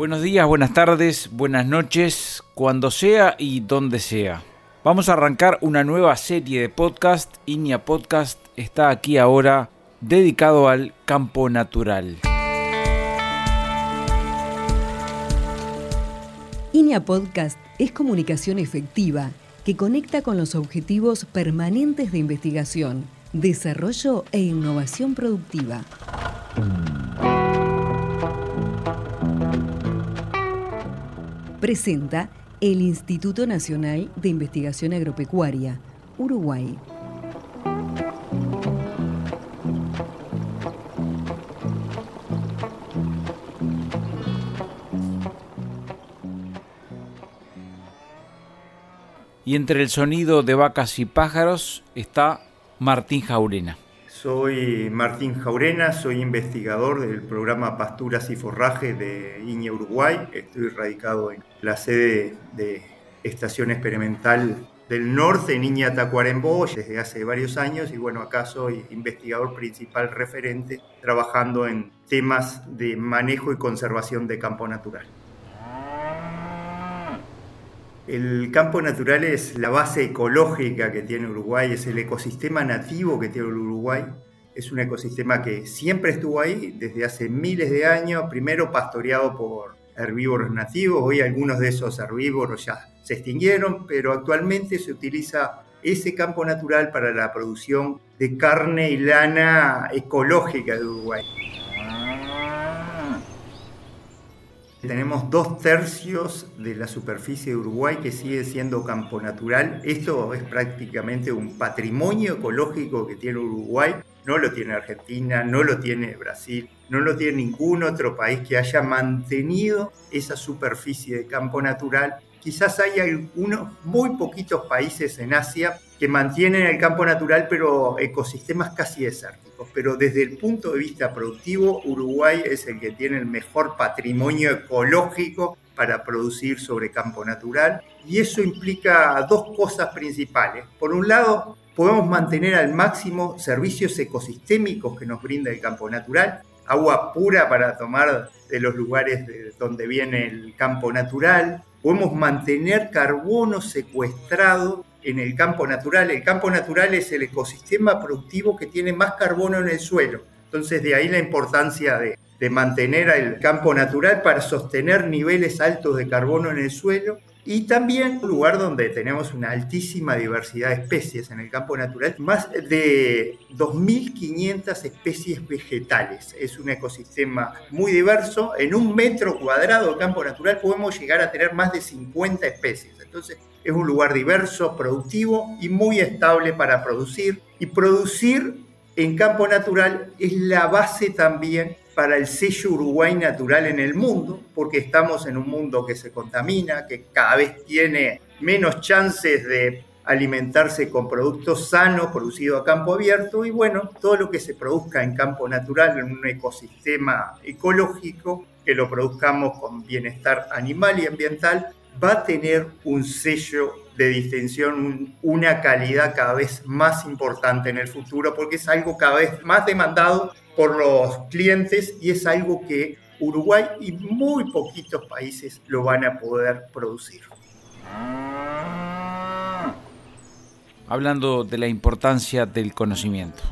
Buenos días, buenas tardes, buenas noches, cuando sea y donde sea. Vamos a arrancar una nueva serie de podcast. Inia Podcast está aquí ahora dedicado al campo natural. INEA Podcast es comunicación efectiva que conecta con los objetivos permanentes de investigación, desarrollo e innovación productiva. Presenta el Instituto Nacional de Investigación Agropecuaria, Uruguay. Y entre el sonido de vacas y pájaros está Martín Jaurena. Soy Martín Jaurena, soy investigador del programa Pasturas y Forraje de INE Uruguay. Estoy radicado en la sede de Estación Experimental del Norte en Iña Tacuarembó desde hace varios años y bueno, acá soy investigador principal referente trabajando en temas de manejo y conservación de campo natural. El campo natural es la base ecológica que tiene Uruguay, es el ecosistema nativo que tiene Uruguay. Es un ecosistema que siempre estuvo ahí desde hace miles de años, primero pastoreado por herbívoros nativos, hoy algunos de esos herbívoros ya se extinguieron, pero actualmente se utiliza ese campo natural para la producción de carne y lana ecológica de Uruguay. Tenemos dos tercios de la superficie de Uruguay que sigue siendo campo natural. Esto es prácticamente un patrimonio ecológico que tiene Uruguay. No lo tiene Argentina, no lo tiene Brasil, no lo tiene ningún otro país que haya mantenido esa superficie de campo natural. Quizás hay algunos muy poquitos países en Asia que mantienen el campo natural, pero ecosistemas casi desérticos. Pero desde el punto de vista productivo, Uruguay es el que tiene el mejor patrimonio ecológico para producir sobre campo natural. Y eso implica dos cosas principales. Por un lado, podemos mantener al máximo servicios ecosistémicos que nos brinda el campo natural, agua pura para tomar de los lugares de donde viene el campo natural, podemos mantener carbono secuestrado en el campo natural. El campo natural es el ecosistema productivo que tiene más carbono en el suelo. Entonces de ahí la importancia de, mantener el campo natural para sostener niveles altos de carbono en el suelo y también un lugar donde tenemos una altísima diversidad de especies en el campo natural, más de 2.500 especies vegetales. Es un ecosistema muy diverso. En un metro cuadrado de campo natural podemos llegar a tener más de 50 especies. Entonces es un lugar diverso, productivo y muy estable para producir. Y producir en campo natural es la base también para el sello Uruguay natural en el mundo, porque estamos en un mundo que se contamina, que cada vez tiene menos chances de alimentarse con productos sanos producidos a campo abierto y bueno, todo lo que se produzca en campo natural, en un ecosistema ecológico, que lo produzcamos con bienestar animal y ambiental, va a tener un sello de distinción, una calidad cada vez más importante en el futuro, porque es algo cada vez más demandado por los clientes y es algo que Uruguay y muy poquitos países lo van a poder producir. Hablando de la importancia del conocimiento.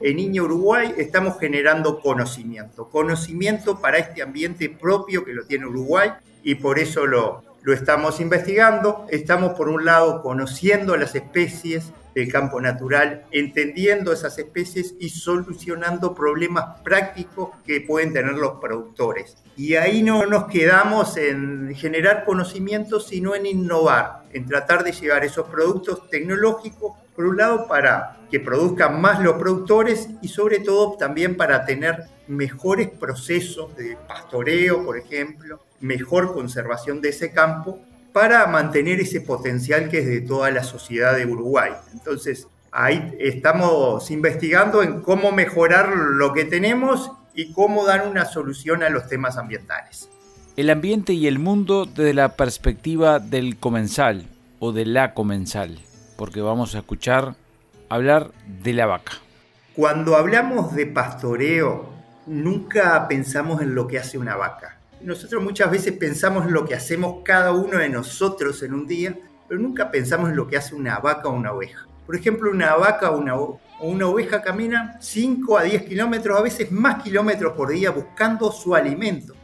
En Niño Uruguay estamos generando conocimiento, conocimiento para este ambiente propio que lo tiene Uruguay y por eso lo, lo estamos investigando. Estamos, por un lado, conociendo las especies del campo natural, entendiendo esas especies y solucionando problemas prácticos que pueden tener los productores. Y ahí no nos quedamos en generar conocimientos, sino en innovar, en tratar de llevar esos productos tecnológicos, por un lado, para que produzcan más los productores y sobre todo también para tener mejores procesos de pastoreo, por ejemplo, mejor conservación de ese campo para mantener ese potencial que es de toda la sociedad de Uruguay. Entonces, ahí estamos investigando en cómo mejorar lo que tenemos y cómo dar una solución a los temas ambientales. El ambiente y el mundo desde la perspectiva del comensal o de la comensal, porque vamos a escuchar hablar de la vaca. Cuando hablamos de pastoreo, nunca pensamos en lo que hace una vaca nosotros muchas veces pensamos en lo que hacemos cada uno de nosotros en un día, pero nunca pensamos en lo que hace una vaca o una oveja. Por ejemplo, una vaca o una, oveja camina 5 a 10 kilómetros, a veces más kilómetros por día buscando su alimento.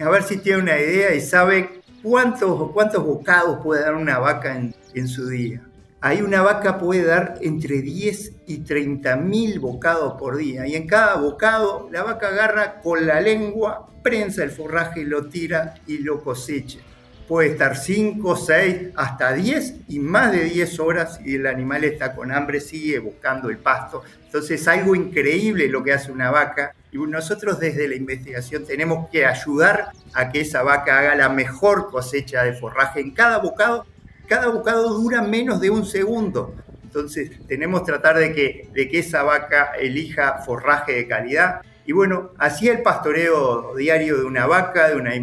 A ver si tiene una idea y sabe cuántos, cuántos bocados puede dar una vaca en, en su día. Ahí una vaca puede dar entre 10 y 30 mil bocados por día. Y en cada bocado la vaca agarra con la lengua, prensa el forraje, lo tira y lo cosecha puede estar 5, 6, hasta 10 y más de 10 horas y el animal está con hambre, sigue buscando el pasto. Entonces es algo increíble lo que hace una vaca y nosotros desde la investigación tenemos que ayudar a que esa vaca haga la mejor cosecha de forraje en cada bocado. Cada bocado dura menos de un segundo. Entonces tenemos que tratar de que, de que esa vaca elija forraje de calidad. Y bueno, así el pastoreo diario de una vaca, de una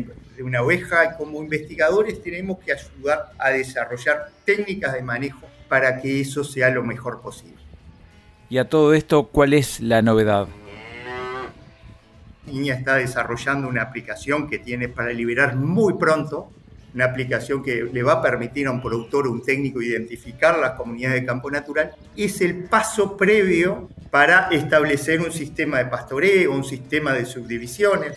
una oveja como investigadores tenemos que ayudar a desarrollar técnicas de manejo para que eso sea lo mejor posible. Y a todo esto, ¿cuál es la novedad? Niña está desarrollando una aplicación que tiene para liberar muy pronto, una aplicación que le va a permitir a un productor o un técnico identificar las comunidades de campo natural, es el paso previo para establecer un sistema de pastoreo, un sistema de subdivisiones.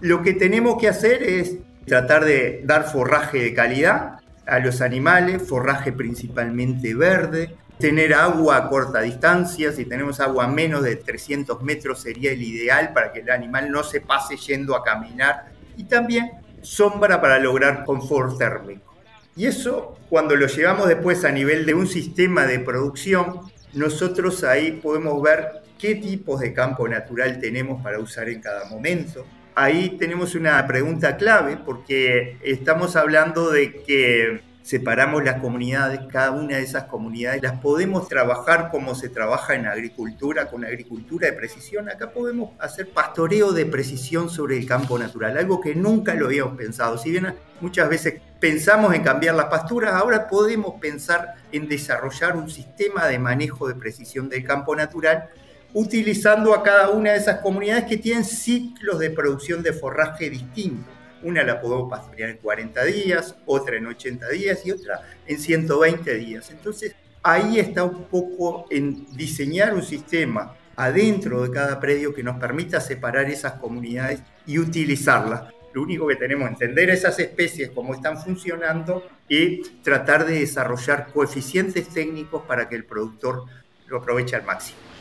Lo que tenemos que hacer es tratar de dar forraje de calidad a los animales, forraje principalmente verde, tener agua a corta distancia, si tenemos agua menos de 300 metros sería el ideal para que el animal no se pase yendo a caminar y también sombra para lograr confort térmico. Y eso cuando lo llevamos después a nivel de un sistema de producción, nosotros ahí podemos ver qué tipos de campo natural tenemos para usar en cada momento, ahí tenemos una pregunta clave porque estamos hablando de que separamos las comunidades, cada una de esas comunidades las podemos trabajar como se trabaja en agricultura, con agricultura de precisión. Acá podemos hacer pastoreo de precisión sobre el campo natural, algo que nunca lo habíamos pensado. Si bien muchas veces pensamos en cambiar las pasturas, ahora podemos pensar en desarrollar un sistema de manejo de precisión del campo natural utilizando a cada una de esas comunidades que tienen ciclos de producción de forraje distintos. Una la podemos pastorear en 40 días, otra en 80 días y otra en 120 días. Entonces, ahí está un poco en diseñar un sistema adentro de cada predio que nos permita separar esas comunidades y utilizarlas. Lo único que tenemos que entender esas especies, cómo están funcionando y tratar de desarrollar coeficientes técnicos para que el productor lo aproveche al máximo.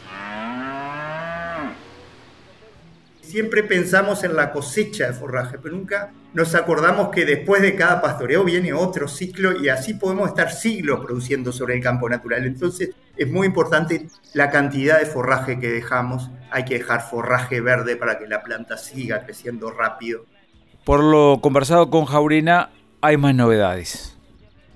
Siempre pensamos en la cosecha de forraje, pero nunca nos acordamos que después de cada pastoreo viene otro ciclo y así podemos estar siglos produciendo sobre el campo natural. Entonces es muy importante la cantidad de forraje que dejamos. Hay que dejar forraje verde para que la planta siga creciendo rápido. Por lo conversado con Jaurina, hay más novedades.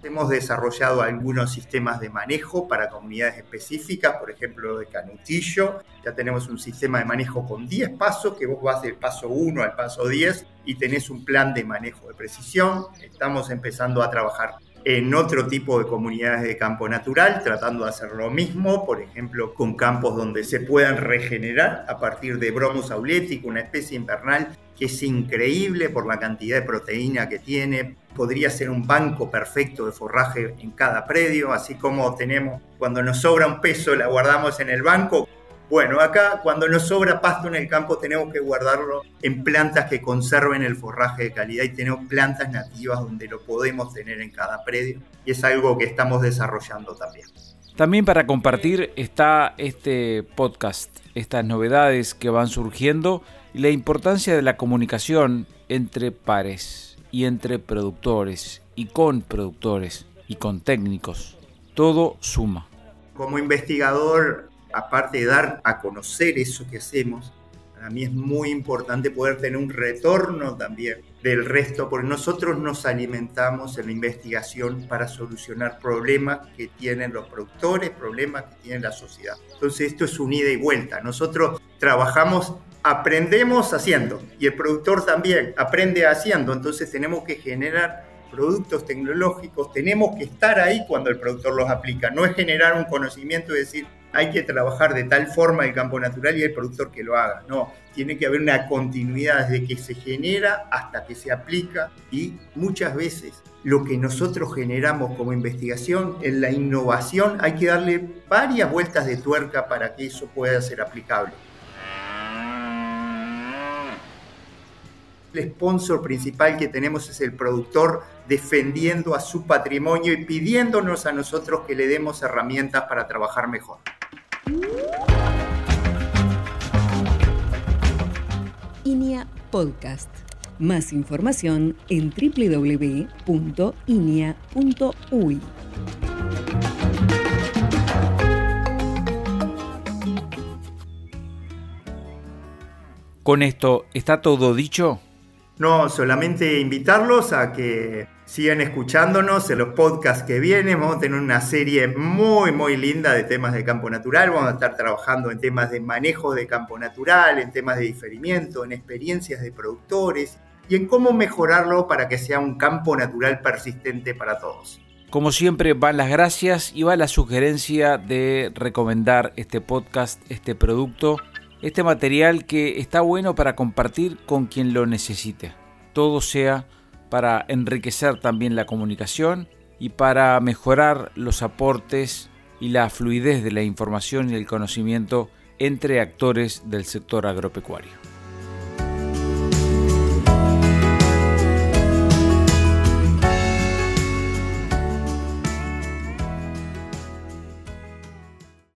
Hemos desarrollado algunos sistemas de manejo para comunidades específicas, por ejemplo de Canutillo. Ya tenemos un sistema de manejo con 10 pasos, que vos vas del paso 1 al paso 10 y tenés un plan de manejo de precisión. Estamos empezando a trabajar en otro tipo de comunidades de campo natural, tratando de hacer lo mismo, por ejemplo, con campos donde se puedan regenerar a partir de bromus aulético, una especie invernal que es increíble por la cantidad de proteína que tiene. Podría ser un banco perfecto de forraje en cada predio, así como tenemos cuando nos sobra un peso la guardamos en el banco. Bueno, acá cuando nos sobra pasto en el campo tenemos que guardarlo en plantas que conserven el forraje de calidad y tenemos plantas nativas donde lo podemos tener en cada predio y es algo que estamos desarrollando también. También para compartir está este podcast, estas novedades que van surgiendo y la importancia de la comunicación entre pares y entre productores y con productores y con técnicos. Todo suma. Como investigador, aparte de dar a conocer eso que hacemos, para mí es muy importante poder tener un retorno también del resto, porque nosotros nos alimentamos en la investigación para solucionar problemas que tienen los productores, problemas que tiene la sociedad. Entonces esto es un ida y vuelta. Nosotros trabajamos, aprendemos haciendo y el productor también aprende haciendo, entonces tenemos que generar productos tecnológicos, tenemos que estar ahí cuando el productor los aplica. No es generar un conocimiento y decir, hay que trabajar de tal forma el campo natural y el productor que lo haga. No, tiene que haber una continuidad desde que se genera hasta que se aplica y muchas veces lo que nosotros generamos como investigación en la innovación hay que darle varias vueltas de tuerca para que eso pueda ser aplicable. El sponsor principal que tenemos es el productor defendiendo a su patrimonio y pidiéndonos a nosotros que le demos herramientas para trabajar mejor. Podcast. Más información en www.inia.uy. Con esto, ¿está todo dicho? No, solamente invitarlos a que sigan escuchándonos en los podcasts que vienen. Vamos a tener una serie muy, muy linda de temas de campo natural. Vamos a estar trabajando en temas de manejo de campo natural, en temas de diferimiento, en experiencias de productores y en cómo mejorarlo para que sea un campo natural persistente para todos. Como siempre van las gracias y va la sugerencia de recomendar este podcast, este producto este material que está bueno para compartir con quien lo necesite. Todo sea para enriquecer también la comunicación y para mejorar los aportes y la fluidez de la información y el conocimiento entre actores del sector agropecuario.